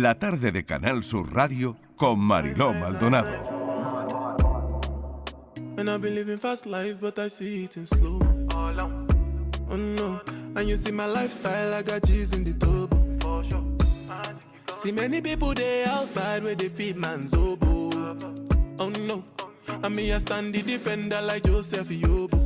la tarde de Canal Sur Radio con Mariló Maldonado. And I've been living fast life, but I see it in slow. Oh, oh no, and you see my lifestyle, I got G's in the turbo. See many people there outside where they feed man's oboe. Oh no, and me I stand the defender like Joseph Yobo.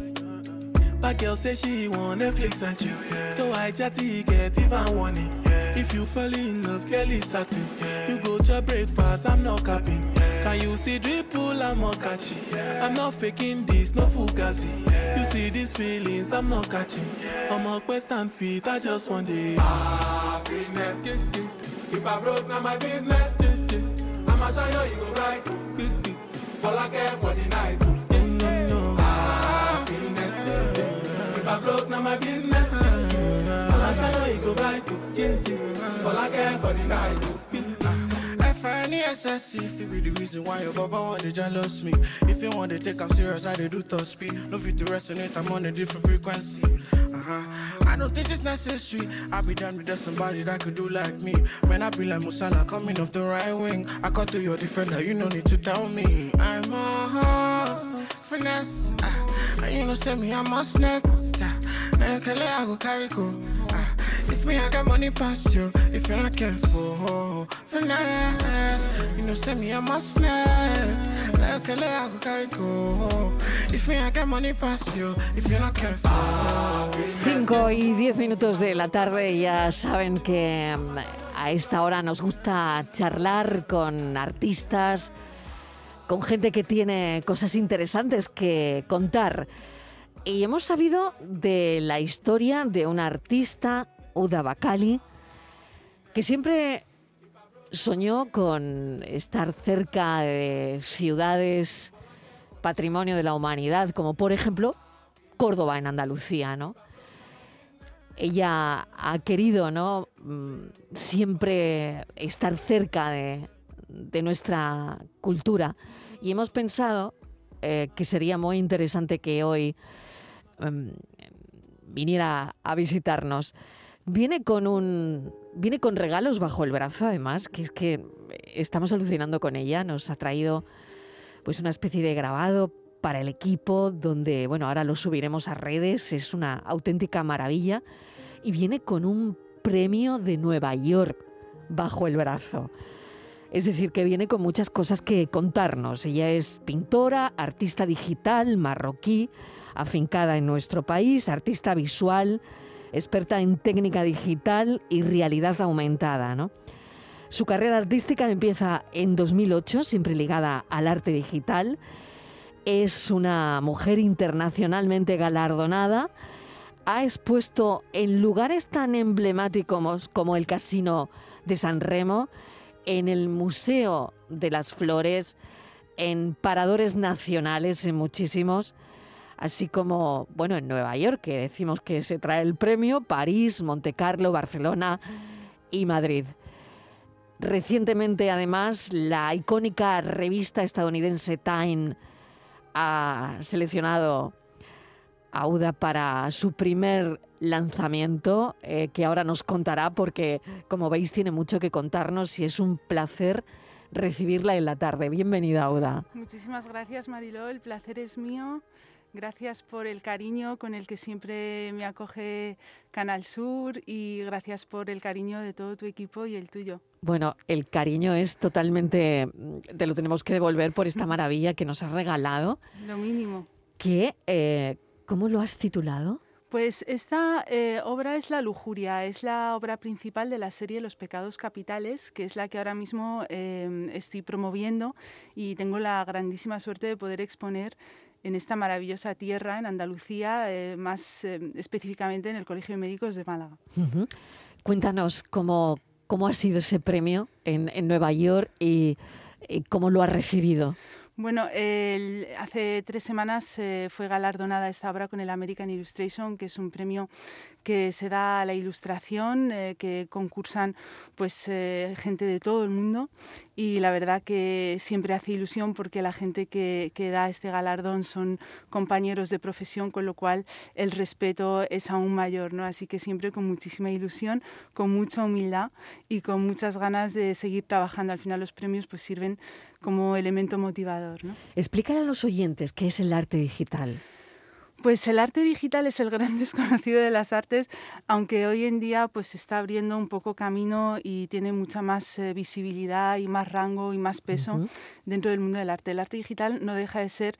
But girl say she want Netflix and chill, so I chatty get even warning. If you fall in love, is satin. You go to breakfast, I'm not capping. Can you see dripple, I'm not catchy. I'm not faking this, no fugazi. You see these feelings, I'm not catching. I'm a quest and feet, I just want it. Happiness. If I broke, now my business. I'ma show you, you go right. All I care for the night. Mm, mm, mm. Happiness. If I broke, now my business. I'ma you, you go right. All I care for the night. If it be the reason why your baba want to jealous me. If you want to take I'm serious, I dey do top speed. No fit to resonate, I'm on a different frequency. Uh-huh. I don't think it's necessary. I be done with that somebody that could do like me. Man, I be like Musala coming off the right wing. I cut to your defender, you no need to tell me. I'm a horse, finesse. Uh, you know, say me, I'm a snap. Uh, I go carry go. If you're not careful. You know, send me a. Like go. If you're not careful. 5 y 10 minutos de la tarde ya saben que mm, a esta hora nos gusta charlar con artistas, con gente que tiene cosas interesantes que contar. Y hemos sabido de la historia de una artista, Uda Bakali, que siempre soñó con estar cerca de ciudades patrimonio de la humanidad, como por ejemplo Córdoba en Andalucía, ¿no? Ella ha querido, ¿no? Mm, Siempre estar cerca de, de nuestra cultura y hemos pensado eh, que sería muy interesante que hoy em, viniera a visitarnos. Viene con un viene con regalos bajo el brazo, además, que es que estamos alucinando con ella. Nos ha traído pues una especie de grabado para el equipo, donde bueno, ahora lo subiremos a redes, es una auténtica maravilla. Y viene con un premio de Nueva York bajo el brazo. Es decir, que viene con muchas cosas que contarnos. Ella es pintora, artista digital, marroquí, afincada en nuestro país, artista visual, experta en técnica digital y realidad aumentada. ¿no? Su carrera artística empieza en 2008, siempre ligada al arte digital. Es una mujer internacionalmente galardonada. Ha expuesto en lugares tan emblemáticos como el Casino de San Remo, en el Museo de las Flores, en paradores nacionales, en muchísimos, así como, bueno, en Nueva York, que decimos que se trae el premio, París, Monte Carlo, Barcelona y Madrid. Recientemente, además, la icónica revista estadounidense Time ha seleccionado a Uda para su primer lanzamiento, eh, que ahora nos contará porque, como veis, tiene mucho que contarnos y es un placer recibirla en la tarde. Bienvenida, Uda. Muchísimas gracias, Mariló. El placer es mío. Gracias por el cariño con el que siempre me acoge Canal Sur y gracias por el cariño de todo tu equipo y el tuyo. Bueno, el cariño es totalmente, te lo tenemos que devolver por esta maravilla que nos has regalado. Lo mínimo. Que, eh, ¿Cómo lo has titulado? Pues esta eh, obra es La Lujuria, es la obra principal de la serie Los Pecados Capitales, que es la que ahora mismo eh, estoy promoviendo y tengo la grandísima suerte de poder exponer en esta maravillosa tierra, en Andalucía, eh, más eh, específicamente en el Colegio de Médicos de Málaga. Ujú. Cuéntanos cómo, cómo ha sido ese premio en, en Nueva York y, y cómo lo has recibido. Bueno, hace tres semanas eh, fue galardonada esta obra con el American Illustration, que es un premio que se da a la ilustración, eh, que concursan pues eh, gente de todo el mundo y la verdad que siempre hace ilusión porque la gente que, que, da este galardón son compañeros de profesión, con lo cual el respeto es aún mayor, ¿no? Así que siempre con muchísima ilusión, con mucha humildad y con muchas ganas de seguir trabajando. Al final los premios pues sirven como elemento motivador, ¿no? Explícale a los oyentes qué es el arte digital. Pues el arte digital es el gran desconocido de las artes, aunque hoy en día pues se está abriendo un poco camino y tiene mucha más eh, visibilidad y más rango y más peso dentro del mundo del arte. El arte digital no deja de ser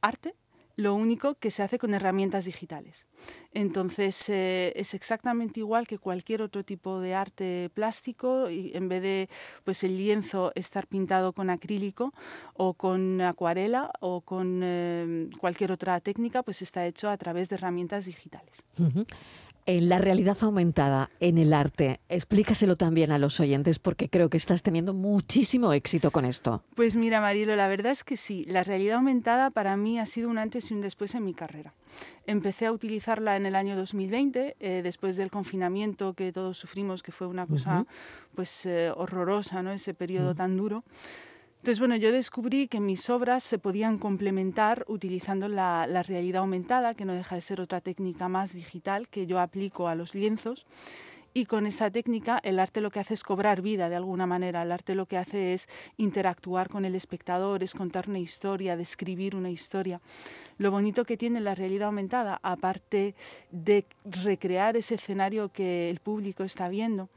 arte, lo único que se hace con herramientas digitales. Entonces eh, es exactamente igual que cualquier otro tipo de arte plástico y en vez de pues el lienzo estar pintado con acrílico o con acuarela o con eh, cualquier otra técnica, pues está hecho a través de herramientas digitales en la realidad aumentada en el arte. Explícaselo también a los oyentes porque creo que estás teniendo muchísimo éxito con esto. Pues mira, Marilo, la verdad es que sí. La realidad aumentada para mí ha sido un antes y un después en mi carrera. Empecé a utilizarla en el año 2020, eh, después del confinamiento que todos sufrimos, que fue una cosa pues eh, horrorosa, ¿no? Ese periodo tan duro. Entonces, bueno, yo descubrí que mis obras se podían complementar utilizando la, realidad aumentada, que no deja de ser otra técnica más digital que yo aplico a los lienzos. Y con esa técnica el arte lo que hace es cobrar vida de alguna manera. El arte lo que hace es interactuar con el espectador, es contar una historia, describir una historia. Lo bonito que tiene la realidad aumentada, aparte de recrear ese escenario que el público está viendo,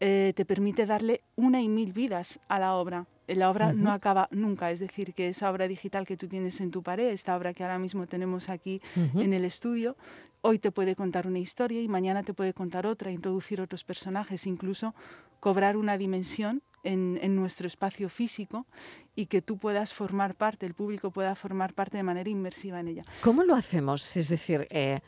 eh, te permite darle una y mil vidas a la obra la obra no acaba nunca, es decir, que esa obra digital que tú tienes en tu pared, esta obra que ahora mismo tenemos aquí en el estudio, hoy te puede contar una historia y mañana te puede contar otra, introducir otros personajes, incluso cobrar una dimensión en, nuestro espacio físico y que tú puedas formar parte, el público pueda formar parte de manera inmersiva en ella. ¿Cómo lo hacemos? Es decir, eh,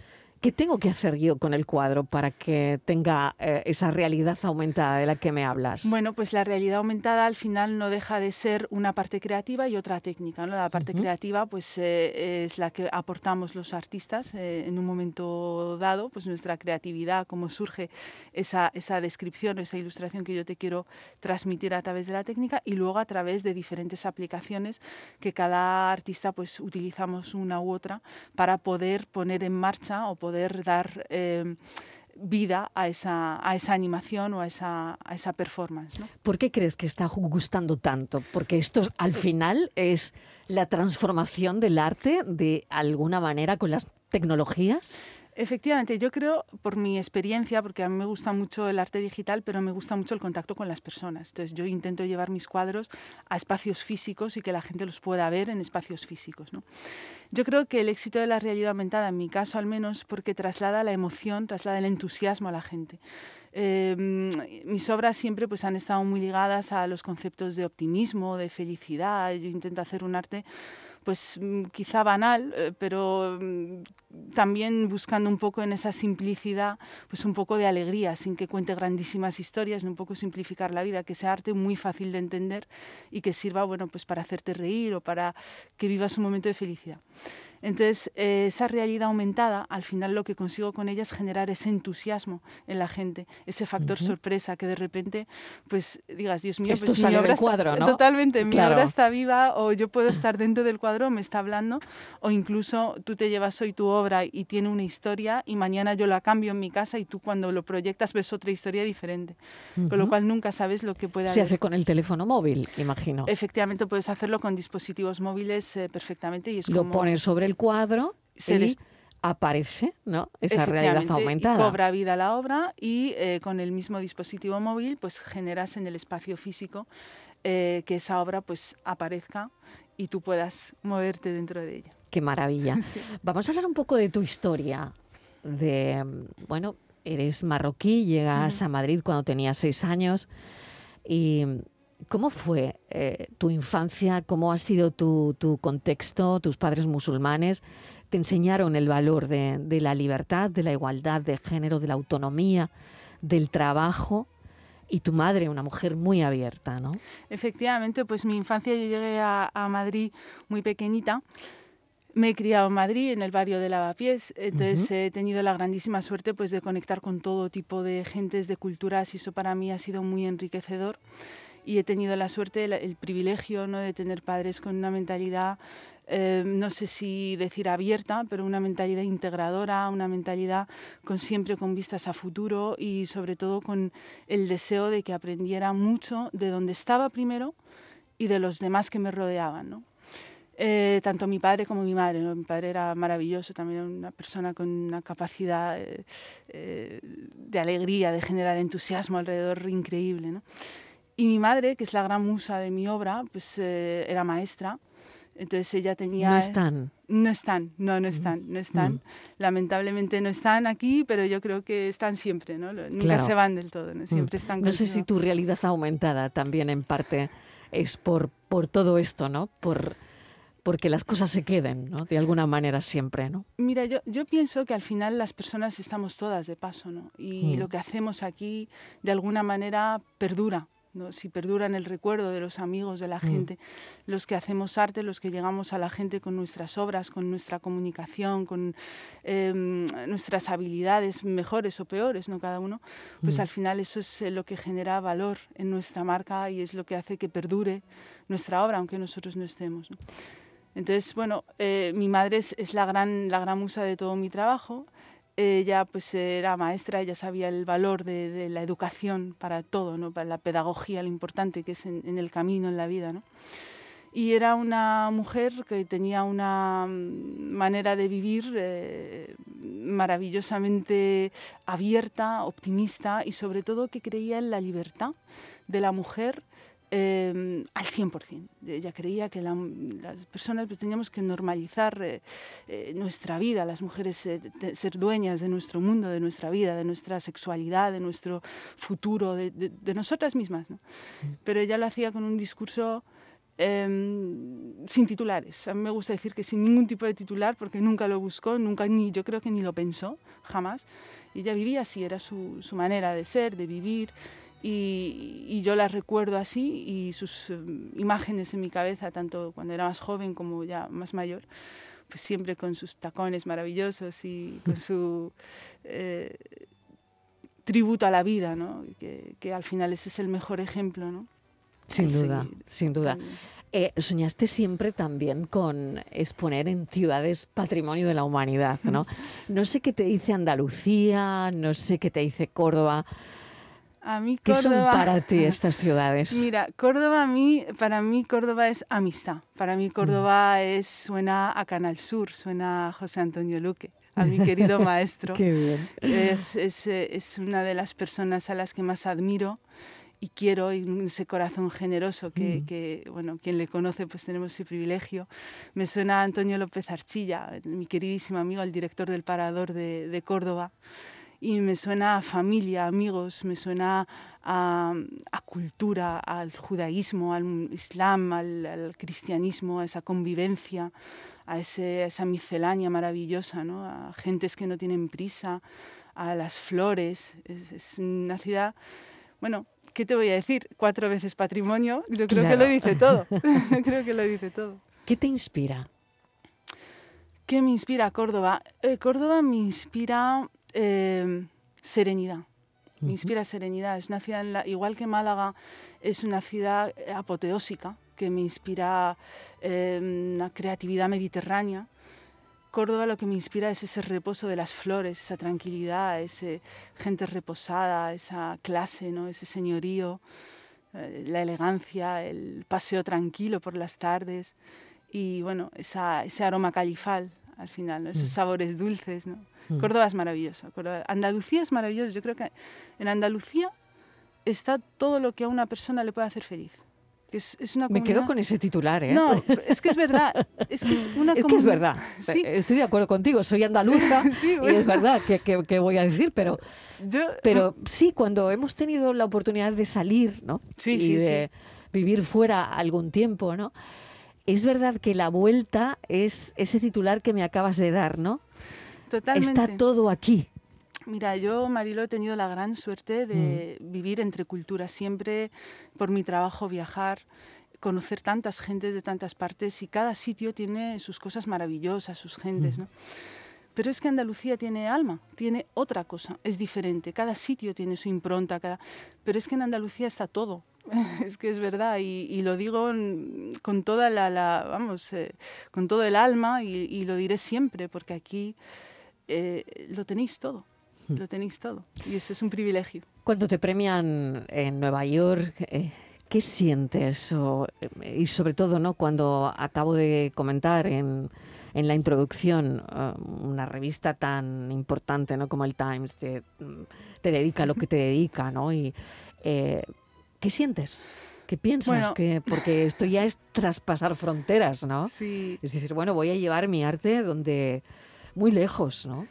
¿Qué tengo que hacer yo con el cuadro para que tenga eh, esa realidad aumentada de la que me hablas? Bueno, pues la realidad aumentada al final no deja de ser una parte creativa y otra técnica. ¿no? La parte creativa pues, eh, es la que aportamos los artistas eh, en un momento dado, pues nuestra creatividad, cómo surge esa, esa descripción, esa ilustración que yo te quiero transmitir a través de la técnica y luego a través de diferentes aplicaciones que cada artista pues, utilizamos una u otra para poder poner en marcha o poder dar eh, vida a esa, a esa animación o a esa, a esa performance. ¿Por qué crees que está gustando tanto? Porque esto al final es la transformación del arte de alguna manera con las tecnologías. Efectivamente, yo creo, por mi experiencia, porque a mí me gusta mucho el arte digital, pero me gusta mucho el contacto con las personas. Entonces yo intento llevar mis cuadros a espacios físicos y que la gente los pueda ver en espacios físicos. ¿no? Yo creo que el éxito de la realidad aumentada, en mi caso al menos, porque traslada la emoción, traslada el entusiasmo a la gente. Em, mis obras siempre pues, han estado muy ligadas a los conceptos de optimismo, de felicidad. Yo intento hacer un arte pues mm, quizá banal, eh, pero mm, también buscando un poco en esa simplicidad, pues un poco de alegría, sin que cuente grandísimas historias, un poco simplificar la vida, que sea arte muy fácil de entender y que sirva, bueno, pues para hacerte reír o para que vivas un momento de felicidad. Entonces, eh, esa realidad aumentada, al final lo que consigo con ella es generar ese entusiasmo en la gente, ese factor sorpresa, que de repente, pues digas, Dios mío, pues mi obra cuadro, ¿no? Totalmente, mi obra está viva o yo puedo estar dentro del cuadro, me está hablando, o incluso tú te llevas hoy tu obra y tiene una historia y mañana yo la cambio en mi casa y tú cuando lo proyectas ves otra historia diferente. Con lo cual nunca sabes lo que puede Se hace con el teléfono móvil, imagino. Efectivamente, puedes hacerlo con dispositivos móviles eh, perfectamente y es lo como... pones sobre el cuadro y aparece ¿no? esa realidad aumentada. cobra vida la obra y eh, con el mismo dispositivo móvil pues generas en el espacio físico eh, que esa obra pues aparezca y tú puedas moverte dentro de ella. Qué maravilla. Vamos a hablar un poco de tu historia. De, bueno, eres marroquí, llegas a Madrid cuando tenías seis años y ¿Cómo fue eh, tu infancia? ¿Cómo ha sido tu, contexto? ¿Tus padres musulmanes te enseñaron el valor de, la libertad, de la igualdad de género, de la autonomía, del trabajo? y tu madre, una mujer muy abierta, ¿no? Efectivamente, pues mi infancia yo llegué a, Madrid muy pequeñita. Me he criado en Madrid, en el barrio de Lavapiés, entonces he tenido la grandísima suerte pues, de conectar con todo tipo de gentes, de culturas, y eso para mí ha sido muy enriquecedor. Y he tenido la suerte, el, privilegio ¿no? de tener padres con una mentalidad eh, no sé si decir abierta, pero una mentalidad integradora, una mentalidad con siempre con vistas a futuro y sobre todo con el deseo de que aprendiera mucho de donde estaba primero y de los demás que me rodeaban. Eh, tanto mi padre como mi madre. Mi padre era maravilloso, también una persona con una capacidad eh, de alegría, de generar entusiasmo alrededor increíble. Y mi madre, que es la gran musa de mi obra, pues era maestra entonces ella tenía... No están. No están, no, no están, no están. Lamentablemente no están aquí, pero yo creo que están siempre, ¿no? Nunca se van del todo, ¿no? Siempre están No sé si tu realidad aumentada también en parte es por, por todo esto, ¿no? Por porque las cosas se queden, ¿no? De alguna manera siempre, ¿no? Mira, yo, yo pienso que al final las personas estamos todas de paso, ¿no? Y lo que hacemos aquí, de alguna manera, perdura si perdura en el recuerdo de los amigos, de la mm. gente, los que hacemos arte, los que llegamos a la gente con nuestras obras, con nuestra comunicación, con em, nuestras habilidades mejores o peores, ¿no? cada uno, pues mm. al final eso es eh, lo que genera valor en nuestra marca y es lo que hace que perdure nuestra obra, aunque nosotros no estemos. Entonces, bueno, eh, mi madre es, es, la, gran, la gran musa de todo mi trabajo ella pues era maestra, ella sabía el valor de, la educación para todo, ¿no? para la pedagogía, lo importante que es en, el camino, en la vida. ¿no? Y era una mujer que tenía una mm, manera de vivir eh, maravillosamente abierta, optimista y sobre todo que creía en la libertad de la mujer eh, al 100%. Ella creía que las personas pues, teníamos que normalizar eh, eh, nuestra vida, las mujeres eh, ser dueñas de nuestro mundo, de nuestra vida, de nuestra sexualidad, de nuestro futuro, de, de, nosotras mismas. ¿no? Pero ella lo hacía con un discurso em, sin titulares. A mí me gusta decir que sin ningún tipo de titular, porque nunca lo buscó, nunca ni yo creo que ni lo pensó, jamás. Y ella vivía así, era su, su manera de ser, de vivir. Y, yo las recuerdo así y sus eh, imágenes en mi cabeza, tanto cuando era más joven como ya más mayor, pues siempre con sus tacones maravillosos y con su eh, tributo a la vida, ¿no? que, que, al final ese es el mejor ejemplo. ¿no? Sin duda, sin duda. Eh, soñaste siempre también con exponer en ciudades patrimonio de la humanidad, ¿no? No sé qué te dice Andalucía, no sé qué te dice Córdoba, a mí ¿Qué son para ti estas ciudades? Mira, Córdoba a mí, para mí Córdoba es amistad. Para mí Córdoba mm. es, suena a Canal Sur, suena a José Antonio Luque, a mi querido maestro. Qué bien. Es, es, es, una de las personas a las que más admiro y quiero y ese corazón generoso que, mm. que, bueno, quien le conoce pues tenemos ese privilegio. Me suena a Antonio López Archilla, mi queridísimo amigo, el director del Parador de, de Córdoba y me suena a familia, amigos, me suena a, cultura, al judaísmo, al islam, al, cristianismo, a esa convivencia, a, ese, esa miscelánea maravillosa, ¿no? a gentes que no tienen prisa, a las flores. Es, una ciudad, bueno, ¿qué te voy a decir? Cuatro veces patrimonio, yo creo que lo dice todo. yo creo que lo dice todo. ¿Qué te inspira? ¿Qué me inspira Córdoba? Eh, Córdoba me inspira Em, serenidad. Me inspira serenidad. Es una ciudad, igual que Málaga, es una ciudad apoteósica que me inspira em, una creatividad mediterránea. Córdoba lo que me inspira es ese reposo de las flores, esa tranquilidad, esa gente reposada, esa clase, ¿no? ese señorío, eh, la elegancia, el paseo tranquilo por las tardes y bueno, ese aroma califal al final, esos mm. sabores dulces. ¿no? Mm. Córdoba es maravilloso. Andalucía es maravilloso. Yo creo que en Andalucía está todo lo que a una persona le puede hacer feliz. Es, es una Me quedo con ese titular, ¿eh? No, es que es verdad. Es que es una es, que es verdad. Sí. Estoy de acuerdo contigo. Soy andaluza sí, y es verdad que, que, voy a decir, pero, Yo, pero sí, cuando hemos tenido la oportunidad de salir, ¿no? Sí, y de vivir fuera algún tiempo, ¿no? Es verdad que la vuelta es ese titular que me acabas de dar, ¿no? Totalmente. Está todo aquí. Mira, yo, Marilo, he tenido la gran suerte de Mm. vivir entre culturas, siempre por mi trabajo viajar, conocer tantas gentes de tantas partes y cada sitio tiene sus cosas maravillosas, sus gentes, Mm. ¿no? Pero es que Andalucía tiene alma, tiene otra cosa, es diferente, cada sitio tiene su impronta, cada... pero es que en Andalucía está todo, es que es verdad y, y lo digo con toda la, la- vamos, eh, con todo el alma y, y lo diré siempre porque aquí eh, lo tenéis todo, lo tenéis todo y eso es un privilegio. Cuando te premian en Nueva York, eh, ¿qué sientes? O, eh, y sobre todo, ¿no? Cuando acabo de comentar en, en la introducción, eh, una revista tan importante ¿no? como el Times te, te dedica a lo que te dedica, ¿no? Y, eh, ¿Qué sientes? ¿Qué piensas? Bueno. que Porque esto ya es traspasar fronteras, ¿no? Sí, Es decir, bueno, voy a llevar mi arte donde muy lejos, ¿no?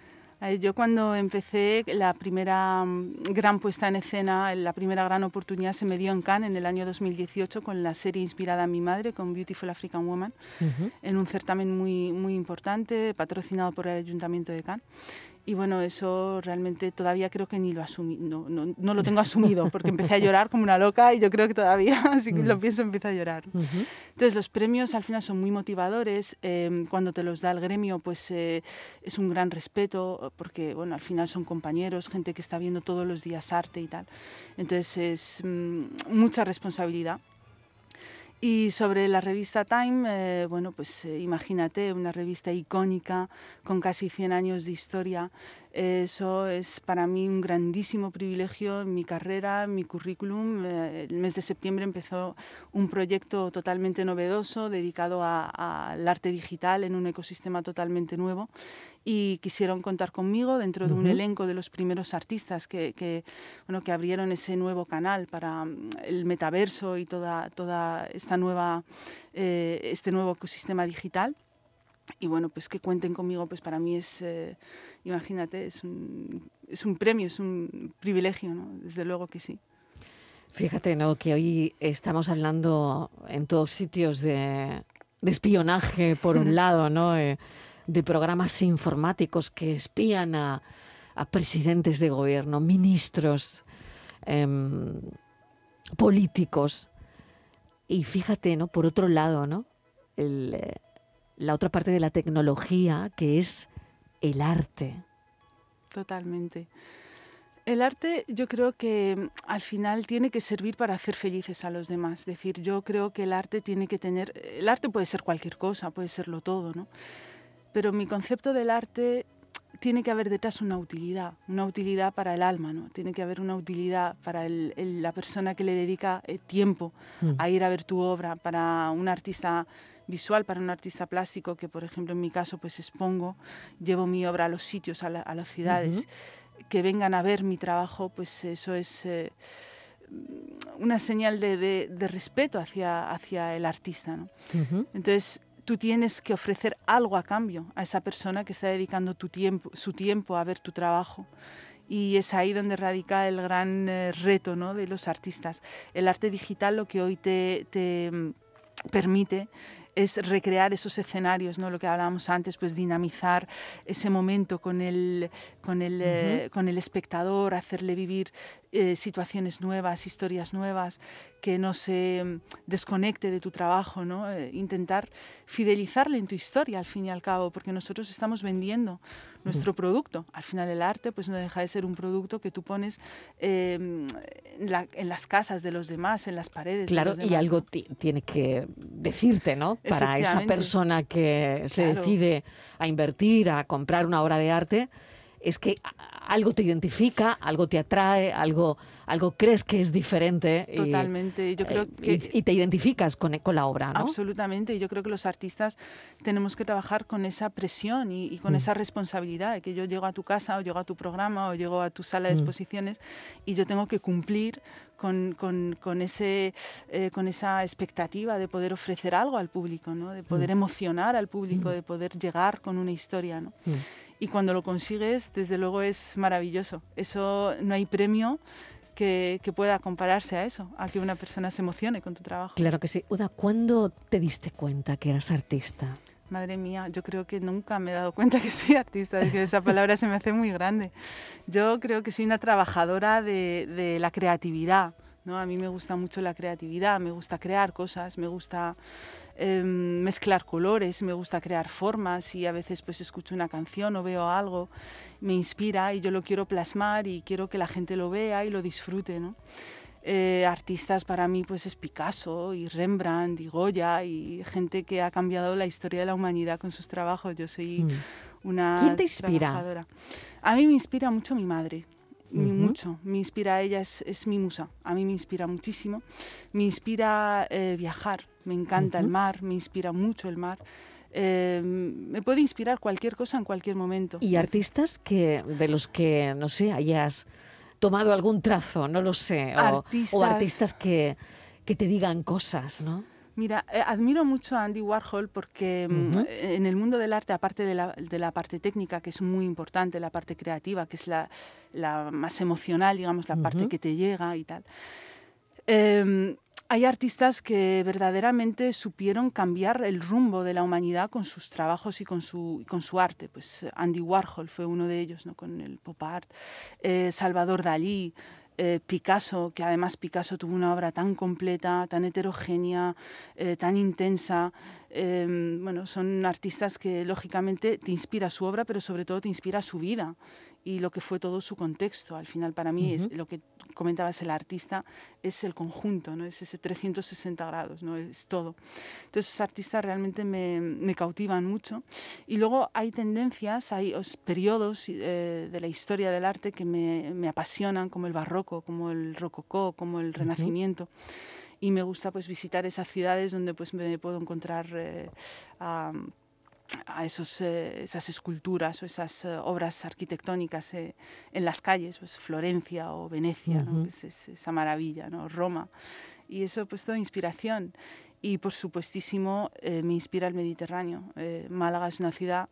Yo cuando empecé la primera mm, gran puesta en escena, la primera gran oportunidad se me dio en Cannes en el año 2018 con la serie inspirada en mi madre, con Beautiful African Woman, Ujú. en un certamen muy, muy importante, patrocinado por el Ayuntamiento de Cannes. Y bueno, eso realmente todavía creo que ni lo asumí, no, no, no lo tengo asumido, porque empecé a llorar como una loca y yo creo que todavía, así que lo pienso, empiezo a llorar. Entonces los premios al final son muy motivadores. eh, cuando te los da el gremio, pues eh, es un gran respeto porque bueno, al final son compañeros, gente que está viendo todos los días arte y tal. Entonces es mm, mucha responsabilidad. Y sobre la revista Time, eh, bueno, pues eh, imagínate, una revista icónica con casi 100 años de historia. Eso es para mí un grandísimo privilegio en mi carrera, en mi currículum. Eh, el mes de septiembre empezó un proyecto totalmente novedoso dedicado al arte digital en un ecosistema totalmente nuevo y quisieron contar conmigo dentro de un Ujú. elenco de los primeros artistas que, que, bueno, que abrieron ese nuevo canal para mm, el metaverso y toda, toda esta nueva, eh, este nuevo ecosistema digital. Y bueno, pues que cuenten conmigo, pues para mí es, eh, imagínate, es un, es un premio, es un privilegio, ¿no? Desde luego que sí. Fíjate, ¿no? Que hoy estamos hablando en todos sitios de, de espionaje, por un lado, ¿no? Eh, de programas informáticos que espían a, a presidentes de gobierno, ministros, em, políticos. Y fíjate, ¿no? Por otro lado, ¿no? Eh, la otra parte de la tecnología que es el arte. Totalmente. El arte yo creo que mm, al final tiene que servir para hacer felices a los demás. Es decir, yo creo que el arte tiene que tener... El arte puede ser cualquier cosa, puede serlo todo, ¿no? Pero mi concepto del arte tiene que haber detrás una utilidad, una utilidad para el alma, ¿no? Tiene que haber una utilidad para el- el- la persona que le dedica eh, tiempo Mm. a ir a ver tu obra, para un artista visual, para un artista plástico, que por ejemplo en mi caso pues expongo, llevo mi obra a los sitios, a, la- a las ciudades, que vengan a ver mi trabajo, pues eso es eh, una señal de, de- de respeto hacia, hacia el artista, ¿no? Entonces, tú tienes que ofrecer algo a cambio a esa persona que está dedicando tu tiempo, su tiempo a ver tu trabajo. Y es ahí donde radica el gran eh, reto ¿no? de los artistas. El arte digital lo que hoy te, te, mm, permite es recrear esos escenarios, ¿no? lo que hablábamos antes, pues dinamizar ese momento con el, con el, eh, con el espectador, hacerle vivir eh, situaciones nuevas, historias nuevas, que no se mm, desconecte de tu trabajo, ¿no? Eh, intentar fidelizarle en tu historia al fin y al cabo, porque nosotros estamos vendiendo nuestro producto. Al final el arte pues no deja de ser un producto que tú pones eh, en, la- en las casas de los demás, en las paredes. de Claro, y algo tiene que decirte, ¿no? Para esa persona que se Claro. decide a invertir, a comprar una obra de arte, es que algo te identifica, algo te atrae, algo, algo crees que es diferente. y- Totalmente. Yo creo eh, que y, y te identificas con, con la obra, ¿no? Absolutamente, y yo creo que los artistas tenemos que trabajar con esa presión y, y con Mm. esa responsabilidad de que yo llego a tu casa o llego a tu programa o llego a tu sala de Mm. exposiciones y yo tengo que cumplir con, con- con ese, eh, con esa expectativa de poder ofrecer algo al público, ¿no? de poder emocionar al público, de poder llegar con una historia. ¿no? Mm. Y cuando lo consigues, desde luego es maravilloso. Eso no hay premio que, que pueda compararse a eso, a que una persona se emocione con tu trabajo. Claro que sí. Uda, ¿cuándo te diste cuenta que eras artista? Madre mía, yo creo que nunca me he dado cuenta que soy artista, que esa palabra se me hace muy grande. Yo creo que soy una trabajadora de, de la creatividad. ¿no? A mí me gusta mucho la creatividad, me gusta crear cosas, me gusta em, mezclar colores, me gusta crear formas y a veces pues escucho una canción o veo algo, me inspira y yo lo quiero plasmar y quiero que la gente lo vea y lo disfrute. ¿no? Eh, artistas para mí pues es Picasso y Rembrandt y Goya y gente que ha cambiado la historia de la humanidad con sus trabajos. Yo soy mm. una ¿Quién te inspira? Trabajadora. A mí me inspira mucho mi madre. Mucho, me inspira a ella, es, es, mi musa, a mí me inspira muchísimo, me inspira eh, viajar, me encanta el mar, me inspira mucho el mar, eh, me puede inspirar cualquier cosa en cualquier momento. ¿Y artistas que, de los que, no sé, hayas tomado algún trazo, no lo sé, o artistas, que, que te digan cosas, ¿no? Mira, eh, admiro mucho a Andy Warhol porque mm, en el mundo del arte, aparte de la, de la, parte técnica, que es muy importante, la parte creativa, que es la, la más emocional, digamos, la parte que te llega y tal, eh, hay artistas que verdaderamente supieron cambiar el rumbo de la humanidad con sus trabajos y con su, con su arte. Pues Andy Warhol fue uno de ellos, ¿no? con el pop art, eh, Salvador Dalí, eh, Picasso, que además Picasso tuvo una obra tan completa, tan heterogénea, eh, tan intensa. bueno, son artistas que lógicamente te inspira su obra, pero sobre todo te inspira su vida y lo que fue todo su contexto. Al final, para mí, es lo que comentabas, el artista es el conjunto, ¿no? es ese 360 grados, ¿no? es todo. Entonces, esos artistas realmente me, me cautivan mucho. Y luego hay tendencias, hay periodos eh, de la historia del arte que me, me, apasionan, como el barroco, como el rococó, como el renacimiento. Y me gusta pues visitar esas ciudades donde pues me puedo encontrar eh, a esos, eh, esas esculturas o esas eh, obras arquitectónicas eh, en las calles, pues Florencia o Venecia, pues esa maravilla, ¿no? Roma. Y eso pues toda inspiración. Y por supuestísimo me inspira el Mediterráneo. Málaga es una ciudad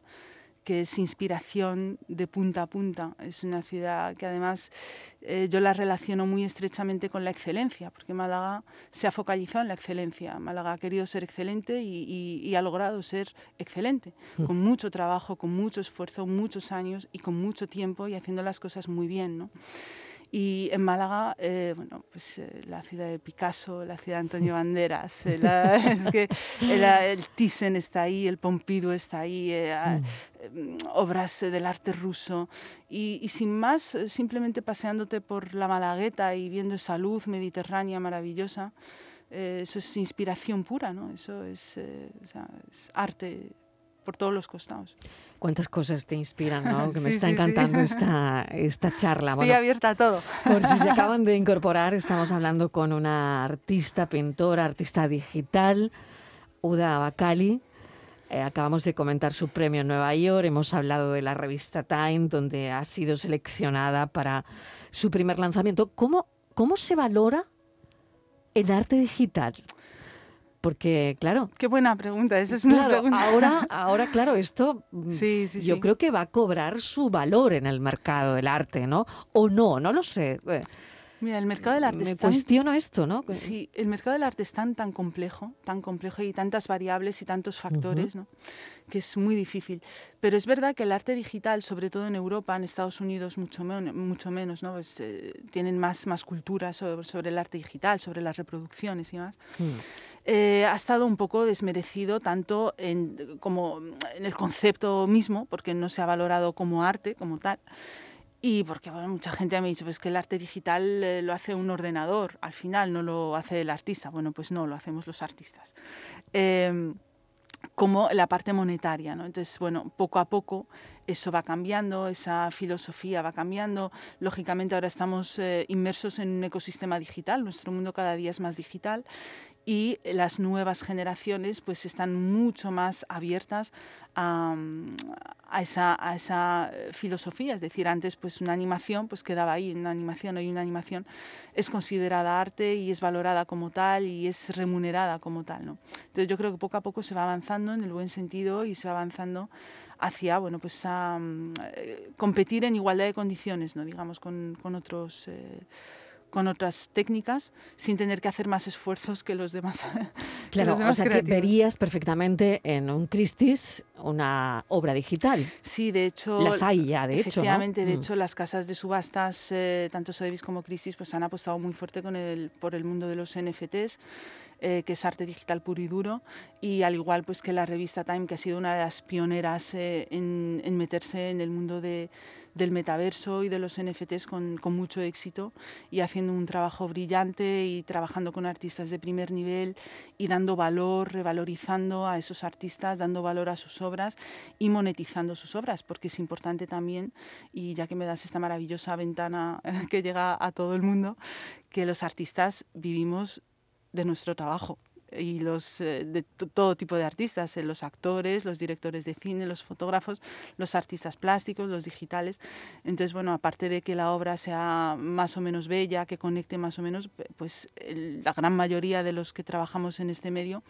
que es inspiración de punta a punta. Es una ciudad que además eh, yo la relaciono muy estrechamente con la excelencia, porque Málaga se ha focalizado en la excelencia. Málaga ha querido ser excelente y, ha logrado ser excelente, mm. con mucho trabajo, con mucho esfuerzo, muchos años y con mucho tiempo y haciendo las cosas muy bien. ¿no? Y en Málaga, eh, bueno, pues eh, la ciudad de Picasso, la ciudad de Antonio Banderas, eh, es que el, Thyssen está ahí, el Pompidou está ahí, mm. obras del arte ruso. Y, y, sin más, simplemente paseándote por la Malagueta y viendo esa luz mediterránea maravillosa, eso es inspiración pura, ¿no? Eso es, o sea, es arte por todos los costados. Cuántas cosas te inspiran, ¿no? Que me está encantando esta, esta charla. Estoy abierta a todo. Por si se acaban de incorporar, estamos hablando con una artista, pintora, artista digital, Uda Bacali. Eh, acabamos de comentar su premio en Nueva York, hemos hablado de la revista Time, donde ha sido seleccionada para su primer lanzamiento. ¿Cómo, cómo se valora el arte digital? Porque, claro. Qué buena pregunta, esa es una pregunta. Ahora, ahora, claro, esto mm, sí, sí, yo creo que va a cobrar su valor en el mercado del arte, ¿no? O no, no lo sé. Eh, Mira, el mercado del arte Me cuestiono esto, ¿no? Sí, el mercado del arte es tan, tan complejo, tan complejo y tantas variables y tantos factores, ¿no? Que es muy difícil. Pero es verdad que el arte digital, sobre todo en Europa, en Estados Unidos mucho, mucho menos, ¿no? Pues, eh, tienen más, más cultura sobre, sobre, el arte digital, sobre las reproducciones y más. Hmm. Eh, ha estado un poco desmerecido tanto en, como en el concepto mismo, porque no se ha valorado como arte, como tal, y porque bueno, mucha gente me ha dicho pues que el arte digital eh, lo hace un ordenador, al final no lo hace el artista. Bueno, pues no, lo hacemos los artistas. Em, como la parte monetaria, ¿no? Entonces, bueno, poco a poco eso va cambiando, esa filosofía va cambiando. Lógicamente ahora estamos eh, inmersos en un ecosistema digital, nuestro mundo cada día es más digital y las nuevas generaciones pues están mucho más abiertas a, esa, a, esa, filosofía. Es decir, antes pues una animación pues quedaba ahí, una animación, hoy una animación es considerada arte y es valorada como tal y es remunerada como tal. ¿no? Entonces yo creo que poco a poco se va avanzando en el buen sentido y se va avanzando hacia bueno, pues a, mm, competir en igualdad de condiciones, ¿no? digamos, con, con otros... Eh, con otras técnicas sin tener que hacer más esfuerzos que los demás. Claro, o sea que verías perfectamente en un Christie's una obra digital. Sí, de hecho. Las hay ya, de hecho. Efectivamente, de mm. hecho, las casas de subastas, eh, tanto Sotheby's como Christie's, pues han apostado muy fuerte con el, por el mundo de los NFTs. Eh, que es arte digital puro y duro, y al igual pues que la revista Time, que ha sido una de las pioneras eh, en, meterse en el mundo de, del metaverso y de los NFTs con, con, mucho éxito y haciendo un trabajo brillante y trabajando con artistas de primer nivel y dando valor, revalorizando a esos artistas, dando valor a sus obras y monetizando sus obras, porque es importante también, y ya que me das esta maravillosa ventana que llega a todo el mundo, que los artistas vivimos de nuestro trabajo y los eh, de todo tipo de artistas, eh, los actores, los directores de cine, los fotógrafos, los artistas plásticos, los digitales. Entonces, bueno, aparte de que la obra sea más o menos bella, que conecte más o menos, pues la gran mayoría de los que trabajamos en este medio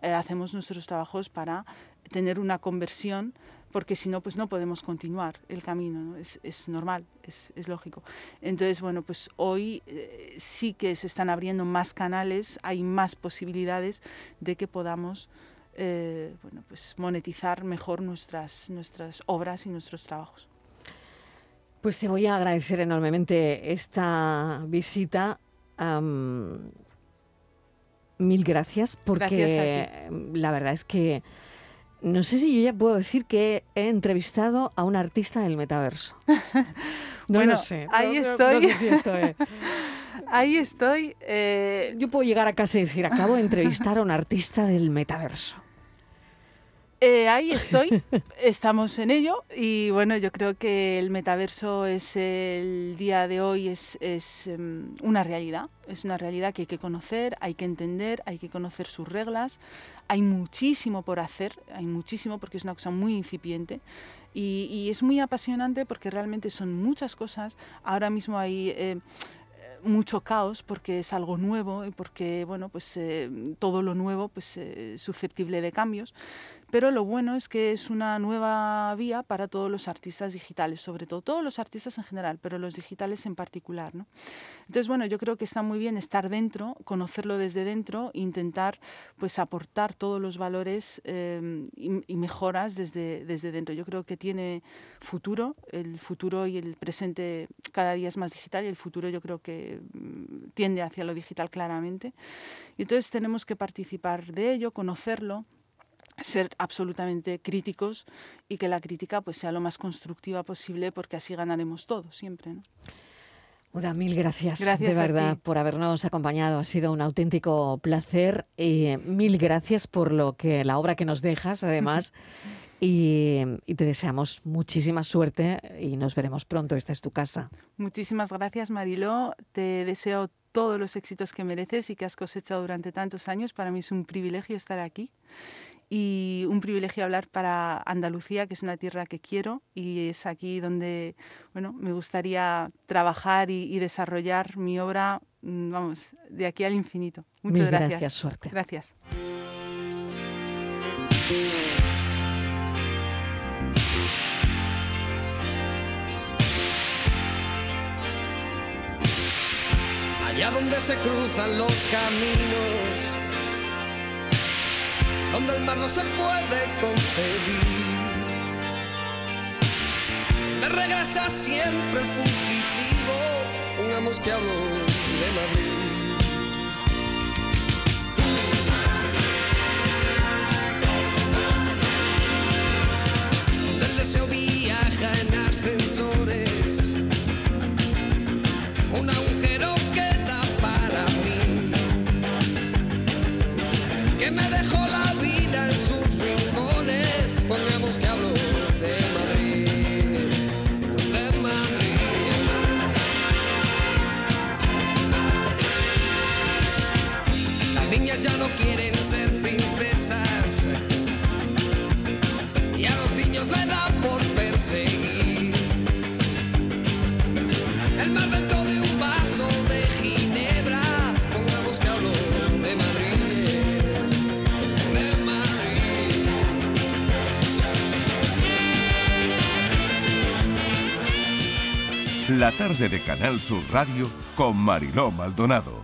eh, hacemos nuestros trabajos para tener una conversión porque si no, pues no podemos continuar el camino, es, es, normal, es, es, lógico. Entonces, bueno, pues hoy eh, sí que se están abriendo más canales, hay más posibilidades de que podamos eh, bueno, pues monetizar mejor nuestras, nuestras obras y nuestros trabajos. Pues te voy a agradecer enormemente esta visita. Um, mil gracias porque gracias la verdad es que no sé si yo ya puedo decir que he entrevistado a un artista del metaverso. No bueno, lo sé. Ahí no, estoy. No sé si estoy. ahí estoy. Eh... Yo puedo llegar a casa y decir, acabo de entrevistar a un artista del metaverso. Eh, ahí estoy, estamos en ello. Y bueno, yo creo que el metaverso es el día de hoy es, es um, una realidad, es una realidad que hay que conocer, hay que entender, hay que conocer sus reglas, hay muchísimo por hacer, hay muchísimo porque es una cosa muy incipiente. Y, y es muy apasionante porque realmente son muchas cosas, ahora mismo hay... Eh, mucho caos porque es algo nuevo y porque bueno pues eh, todo lo nuevo pues eh, susceptible de cambios pero lo bueno es que es una nueva vía para todos los artistas digitales, sobre todo todos los artistas en general, pero los digitales en particular. ¿no? Entonces, bueno, yo creo que está muy bien estar dentro, conocerlo desde dentro, intentar pues aportar todos los valores eh, y, y, mejoras desde, desde dentro. Yo creo que tiene futuro, el futuro y el presente cada día es más digital y el futuro yo creo que mm, tiende hacia lo digital claramente. Y entonces tenemos que participar de ello, conocerlo ser absolutamente críticos y que la crítica pues sea lo más constructiva posible porque así ganaremos todos siempre. ¿no? Uda, mil gracias, gracias de verdad por habernos acompañado. Ha sido un auténtico placer y mil gracias por lo que la obra que nos dejas, además. y, y, te deseamos muchísima suerte y nos veremos pronto. Esta es tu casa. Muchísimas gracias, Mariló. Te deseo todos los éxitos que mereces y que has cosechado durante tantos años. Para mí es un privilegio estar aquí y un privilegio hablar para Andalucía, que es una tierra que quiero y es aquí donde bueno, me gustaría trabajar y, y desarrollar mi obra, vamos, de aquí al infinito. Muchas Mil gracias. gracias. Suerte. Gracias. Allá donde se cruzan los caminos donde el mar no se puede concebir. De regresa siempre el fugitivo, pongamos que hablo de Madrid. Canal Sur Radio con Mariló Maldonado.